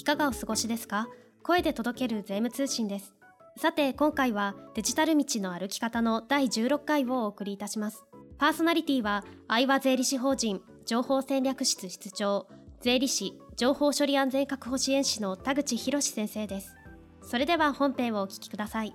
いかがお過ごしですか？声で届ける税務通信です。さて今回はデジタル道の歩き方の第16回をお送りいたします。パーソナリティは愛和税理士法人情報戦略室室長税理士情報処理安全確保支援士の田口博先生です。それでは本編をお聞きください。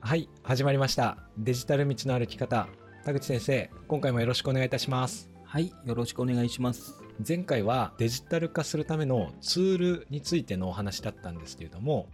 はい始まりました。デジタル道の歩き方。田口先生今回もよろしくお願いいたします。はいよろしくお願いします前回はデジタル化するためのツールについてのお話だったんですけれども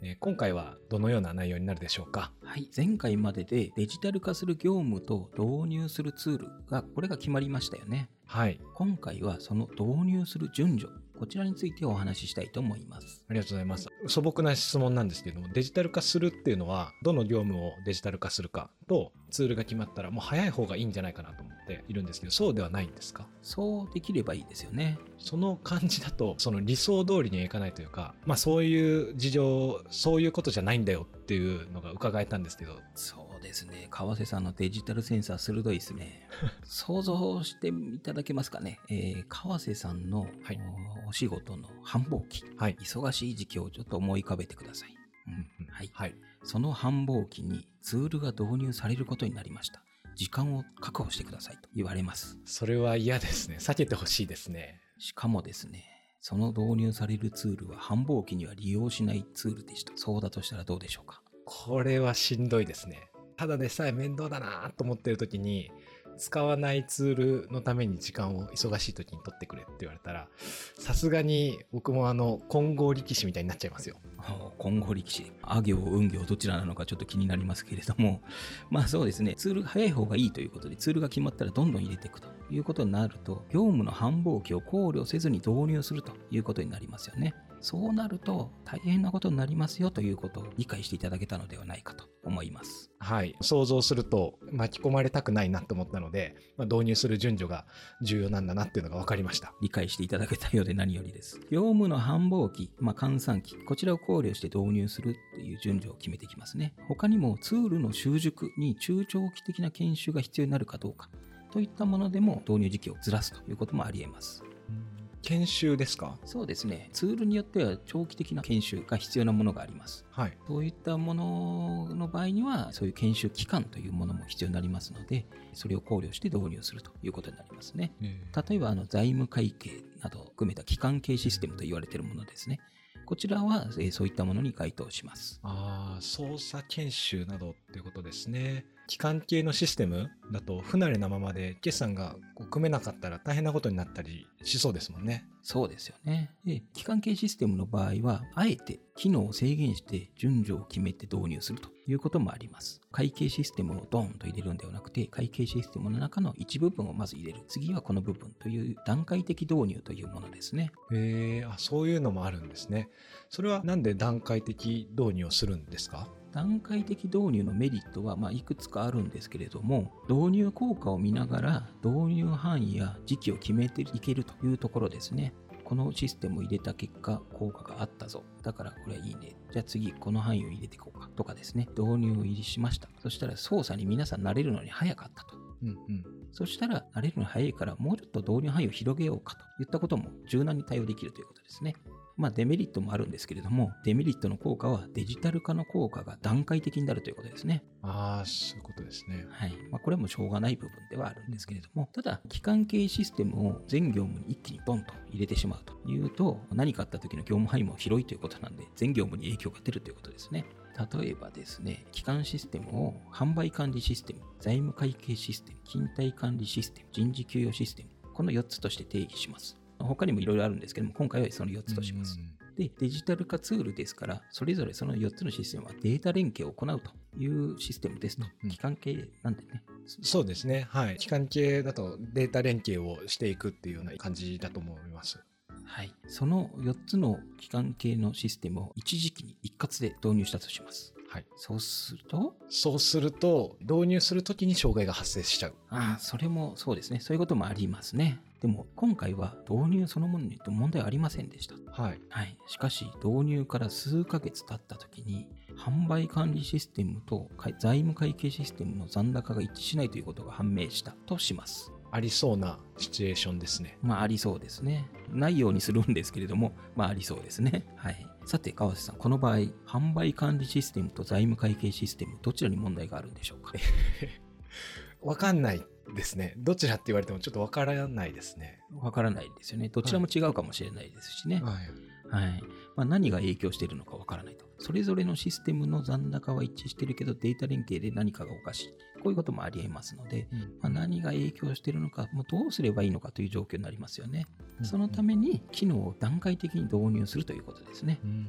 え今回はどのような内容になるでしょうか？はい前回まででデジタル化する業務と導入するツールがこれが決まりましたよね。はい。今回はその導入する順序こちらについてお話ししたいと思います。ありがとうございます。素朴な質問なんですけどもデジタル化するっていうのはどの業務をデジタル化するかとツールが決まったらもう早い方がいいんじゃないかなと思っているんですけどそうではないんですか？そうできればいいですよね。その感じだとその理想通りにはいかないというかまあそういう事情そういうことじゃないんだよっていうのが伺えたんですけどそうですね。川瀬さんのデジタルセンサー鋭いですね。想像していただけますかね、えー、川瀬さんの、はい、お仕事の繁忙期、はい、忙しい時期をちょっと思い浮かべてください、うん。はい、はい、その繁忙期にツールが導入されることになりました。時間を確保してくださいと言われます。それは嫌ですね。避けてほしいですね。しかもですねその導入されるツールは繁忙期には利用しないツールでした。そうだとしたらどうでしょうか？これはしんどいですねただでさえ面倒だなと思ってる時に使わないツールのために時間を忙しい時に取ってくれって言われたらさすがに僕もあの混合力士みたいになっちゃいますよ。混合力士。あ行運行どちらなのかちょっと気になりますけれども。まあそうですね。ツールが早い方がいいということでツールが決まったらどんどん入れていくということになると業務の繁忙期を考慮せずに導入するということになりますよね。そうなると大変なことになりますよということを理解していただけたのではないかと思います。はい。想像すると巻き込まれたくないなと思ったので、まあ、導入する順序が重要なんだなっていうのが分かりました。理解していただけたようで何よりです。業務の繁忙期、まあ、換算期、こちらを考慮して導入するっていう順序を決めていきますね。他にもツールの習熟に中長期的な研修が必要になるかどうかといったものでも導入時期をずらすということもあり得ます。研修ですか？そうですね。ツールによっては長期的な研修が必要なものがあります。はい。そういったものの場合には、そういう研修期間というものも必要になりますので、それを考慮して導入するということになりますね。例えば、あの財務会計などを含めた期間系システムと言われているものですね。こちらは、えー、そういったものに該当します。ああ、操作研修などっていうことですね。機関系のシステムだと不慣れなままで決算がこう組めなかったら大変なことになったりしそうですもんね。そうですよね。で、機関系システムの場合は、あえて機能を制限して順序を決めて導入するということもあります。会計システムをドーンと入れるんではなくて、会計システムの中の一部分をまず入れる。次はこの部分という段階的導入というものですね。へえ、あ、そういうのもあるんですね。それはなんで段階的導入をするんですか？段階的導入のメリットはまいくつかあるんですけれども導入効果を見ながら導入範囲や時期を決めていけるというところですね。このシステムを入れた結果効果があったぞ。だからこれいいね。じゃあ次この範囲を入れていこうか。とかですね。導入を入りしました。そしたら操作に皆さん慣れるのに早かったと。うんうん、そしたら慣れるの早いからもうちょっと導入範囲を広げようかといったことも柔軟に対応できるということですね。まあデメリットもあるんですけれども、デメリットの効果はデジタル化の効果が段階的になるということですね。ああ、そういうことですね。はい。まあこれもしょうがない部分ではあるんですけれども、ただ、機関系システムを全業務に一気にドンと入れてしまうというと、何かあった時の業務範囲も広いということなんで、全業務に影響が出るということですね。例えばですね、基幹システムを販売管理システム、財務会計システム、勤怠管理システム、人事給与システム、この4つとして定義します。他にもいろいろあるんですけども、今回はその4つとします。で、デジタル化ツールですから、それぞれその4つのシステムはデータ連携を行うというシステムですと。機関系なんでね。そうですね。はい。機関系だとデータ連携をしていくっていうような感じだと思います。はい。その4つの機関系のシステムを一時期に一括で導入したとします。はい。そうすると？そうすると、導入するときに障害が発生しちゃう。ああ、それもそうですね。そういうこともありますね。でも今回は導入そのものに問題はありませんでした。はい。はい。しかし導入から数ヶ月経った時に販売管理システムと財務会計システムの残高が一致しないということが判明したとします。ありそうなシチュエーションですね。まあありそうですね。ないようにするんですけれども、まあありそうですね。はい。さて、川瀬さん、この場合、販売管理システムと財務会計システム、どちらに問題があるんでしょうか？わかんないですね。どちらって言われてもちょっとわからないですね。わからないですよね。どちらも違うかもしれないですしね。はい。はい。まあ、何が影響しているのかわからないと。それぞれのシステムの残高は一致してるけど、データ連携で何かがおかしい。こういうこともありえますので、まあ、何が影響しているのか、もうどうすればいいのかという状況になりますよね。そのために機能を段階的に導入するということですね。うん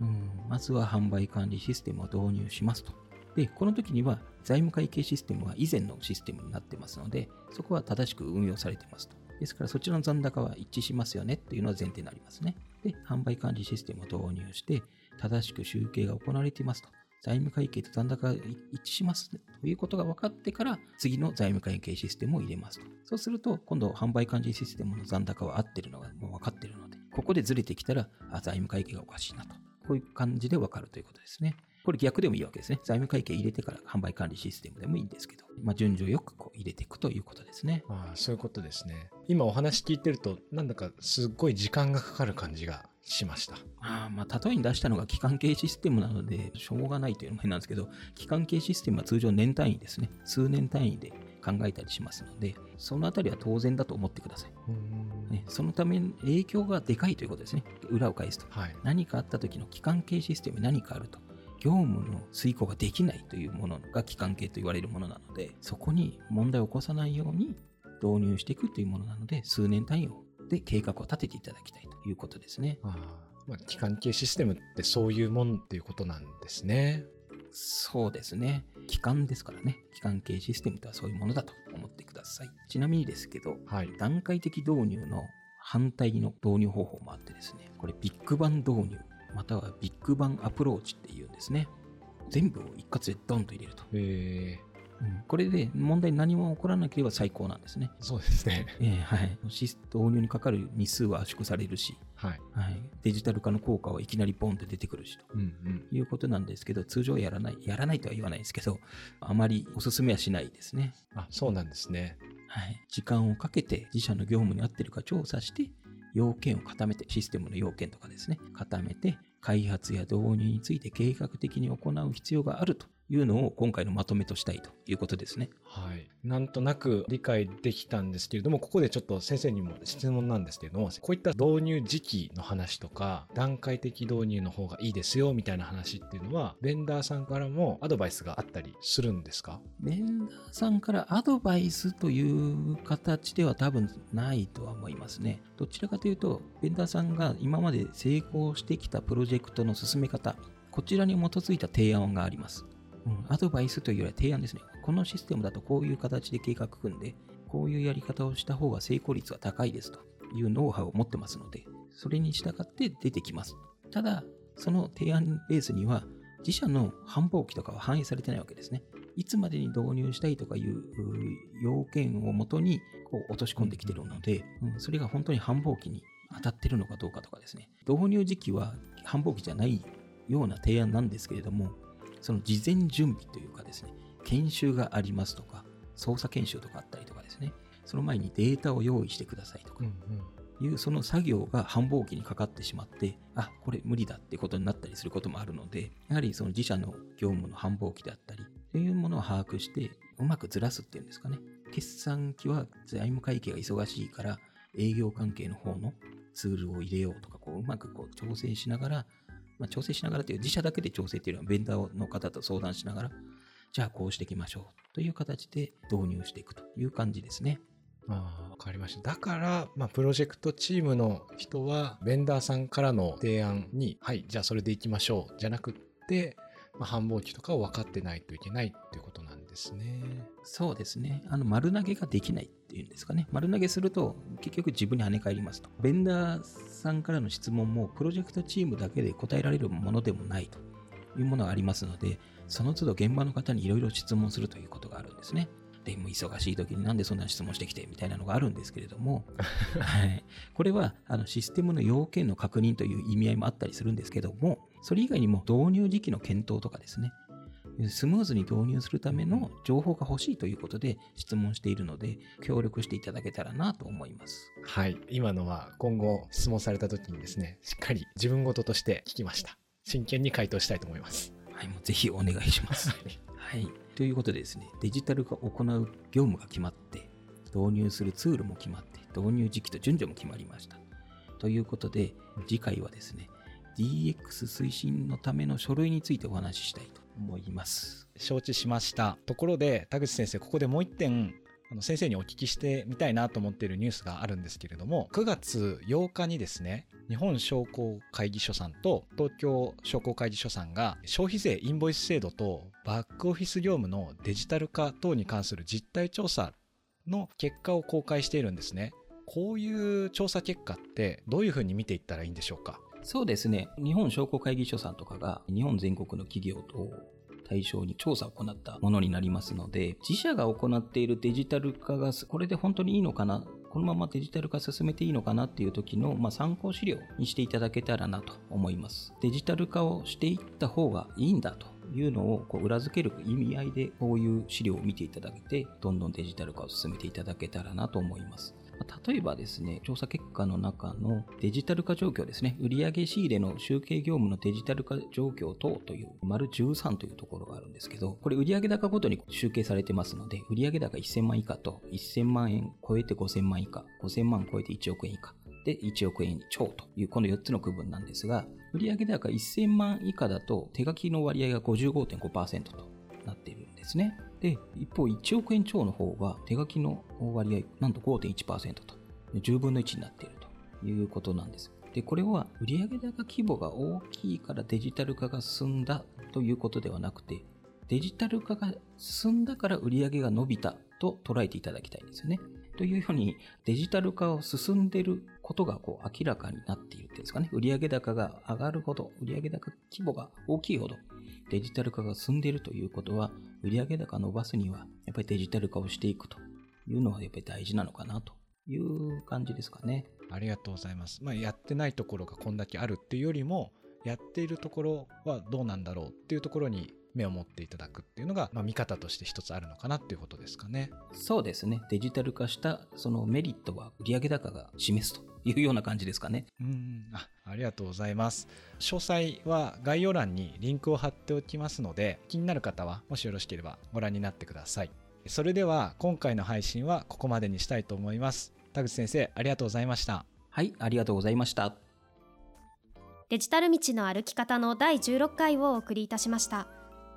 うん、まずは販売管理システムを導入しますと。で、この時には財務会計システムは以前のシステムになってますので、そこは正しく運用されてますと。ですからそちらの残高は一致しますよねっていうのは前提になりますね。で、販売管理システムを導入して、正しく集計が行われていますと。財務会計と残高が一致しますということが分かってから、次の財務会計システムを入れますと。そうすると、今度販売管理システムの残高は合ってるのがもう分かってるので、ここでずれてきたら、あ、財務会計がおかしいなと。こういう感じで分かるということですね。これ逆でもいいわけですね。財務会計入れてから販売管理システムでもいいんですけど、まあ、順序よくこう入れていくということですね。ああそういうことですね。今お話聞いてると、なんだかすっごい時間がかかる感じがしました。あまあ、例えに出したのが期間系システムなので、しょうがないというのも変なんですけど、期間系システムは通常年単位ですね。数年単位で考えたりしますので、そのあたりは当然だと思ってください。ね、そのために影響がでかいということですね。裏を返すと。はい。何かあった時の期間系システムに何かあると。業務の遂行ができないというものが期間系と言われるものなので、そこに問題を起こさないように導入していくというものなので、数年単位で計画を立てていただきたいということですね。ああまあ、機関系システムってそういうもんっていうことなんですね。そうですね。機関ですからね。機関系システムとはそういうものだと思ってください。ちなみにですけど、はい。段階的導入の反対の導入方法もあってですね、これビッグバン導入、またはビッグバンアプローチっていうんですね。全部を一括でドンと入れると。えうんこれで問題何も起こらなければ最高なんですね。ー、そうですね。えーはい。シス導入にかかる日数は圧縮されるし、はい。はい、デジタル化の効果はいきなりボンって出てくるしと。うんうん。いうことなんですけど、通常やらない。やらないとは言わないですけど、あまりお勧めはしないですね。あ、そうなんですね。はい。時間をかけて自社の業務に合ってるか調査して、要件を固めて、システムの要件とかですね、固めて、開発や導入について計画的に行う必要があるというのを今回のまとめとしたいということですね。はい。なんとなく理解できたんですけれども、ここでちょっと先生にも質問なんですけれども、こういった導入時期の話とか、段階的導入の方がいいですよみたいな話っていうのは、ベンダーさんからもアドバイスがあったりするんですか？ベンダーさんからアドバイスという形では多分ないとは思いますね。どちらかというと、ベンダーさんが今まで成功してきたプロジェクトの進め方、こちらに基づいた提案があります。うん、アドバイスというよりは提案ですね。このシステムだとこういう形で計画組んで、こういうやり方をした方が成功率は高いですというノウハウを持ってますので、それに従って出てきます。ただ、その提案ベースには、自社の繁忙期とかは反映されてないわけですね。いつまでに導入したいとかいう要件をもとにこう落とし込んできてるので、うんそれが本当に繁忙期に当たってるのかどうかとかですね。導入時期は繁忙期じゃないような提案なんですけれども、その事前準備というかですね、研修がありますとか、操作研修とかあったりとかですね、その前にデータを用意してくださいとかんいうその作業が繁忙期にかかってしまって、あ、これ無理だってことになったりすることもあるので、やはりその自社の業務の繁忙期であったり、というものを把握して、うまくずらすっていうんですかね。決算期は財務会計が忙しいから、営業関係の方のツールを入れようとか、こううまくこう調整しながら、まあ、調整しながらという自社だけで調整というのはベンダーの方と相談しながら、じゃあこうしていきましょうという形で導入していくという感じですね。ああ、わかりました。だから、まあ、プロジェクトチームの人は、ベンダーさんからの提案に、はい、じゃあそれでいきましょう、じゃなくって、まあ、繁忙期とかを分かってないといけないっていうことなんですね。そうですね。あの、丸投げができないっていうんですかね。丸投げすると、結局自分に跳ね返りますと。ベンダーさんからの質問も、プロジェクトチームだけで答えられるものでもないというものがありますので、その都度現場の方にいろいろ質問するということがあるんですね。でも忙しい時になんでそんな質問してきてみたいなのがあるんですけれども、はい、これはあのシステムの要件の確認という意味合いもあったりするんですけども、それ以外にも導入時期の検討とかですね、スムーズに導入するための情報が欲しいということで質問しているので、協力していただけたらなと思います。はい。今のは今後質問された時にですね、しっかり自分事として聞きました。真剣に回答したいと思います。はい、もうぜひお願いします。はい。ということでですね、デジタル化を行う業務が決まって、導入するツールも決まって、導入時期と順序も決まりました。ということで、次回はですね、DX 推進のための書類についてお話ししたいと思います。承知しました。ところで、田口先生、ここでもう一点、あの先生にお聞きしてみたいなと思っているニュースがあるんですけれども、9月8日にですね、日本商工会議所さんと東京商工会議所さんが消費税インボイス制度とバックオフィス業務のデジタル化等に関する実態調査の結果を公開しているんですね。こういう調査結果ってどういうふうに見ていったらいいんでしょうか？そうですね、日本商工会議所さんとかが日本全国の企業と対象に調査を行ったものになりますので、自社が行っているデジタル化がこれで本当にいいのかな、このままデジタル化進めていいのかなっていう時の、まあ、参考資料にしていただけたらなと思います。デジタル化をしていった方がいいんだというのをこう裏付ける意味合いでこういう資料を見ていただけて、どんどんデジタル化を進めていただけたらなと思います。例えばですね、調査結果の中のデジタル化状況ですね、売上仕入れの集計業務のデジタル化状況等という、丸13というところがあるんですけど、これ売上高ごとに集計されてますので、売上高1000万以下と1000万円超えて5000万以下、5000万超えて1億円以下、で1億円超というこの4つの区分なんですが、売上高1000万以下だと手書きの割合が55.5%となっているんですね。で、一方、1億円超の方が手書きの割合、なんと5.1%と、10分の1になっているということなんです。で、これは売上高規模が大きいからデジタル化が進んだということではなくて、デジタル化が進んだから売上が伸びたと捉えていただきたいんですよね。というように、デジタル化を進んでいることがこう明らかになっているっていうんですかね。売上高が上がるほど、売上高規模が大きいほど、デジタル化が進んでいるということは、売上高伸ばすには、やっぱりデジタル化をしていくというのはやっぱり大事なのかなという感じですかね。ありがとうございます。まあ、やってないところがこんだけあるっていうよりも、やっているところはどうなんだろうっていうところに目を持っていただくっていうのが、まあ、見方として一つあるのかなっていうことですかね。そうですね。デジタル化したそのメリットは売上高が示すというような感じですかね。うんあありがとうございます。詳細は概要欄にリンクを貼っておきますので、気になる方はもしよろしければご覧になってください。それでは今回の配信はここまでにしたいと思います。田口先生、ありがとうございました。はい、ありがとうございました。デジタル道の歩き方の第16回をお送りいたしました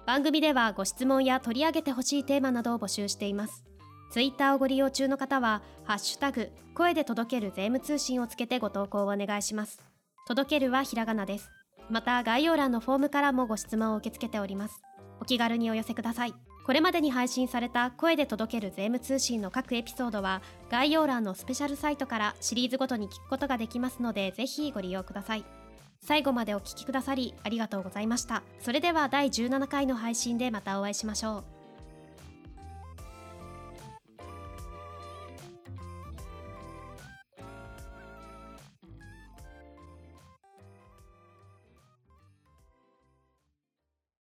番組ではご質問や取り上げてほしいテーマなどを募集していますツイッターをご利用中の方はハッシュタグ声で届ける税務通信をつけてご投稿をお願いします。届けるはひらがなです。また概要欄のフォームからもご質問を受け付けております。お気軽にお寄せください。これまでに配信された声で届ける税務通信の各エピソードは概要欄のスペシャルサイトからシリーズごとに聞くことができますのでぜひご利用ください。最後までお聞きくださりありがとうございました。それでは第17回の配信でまたお会いしましょう。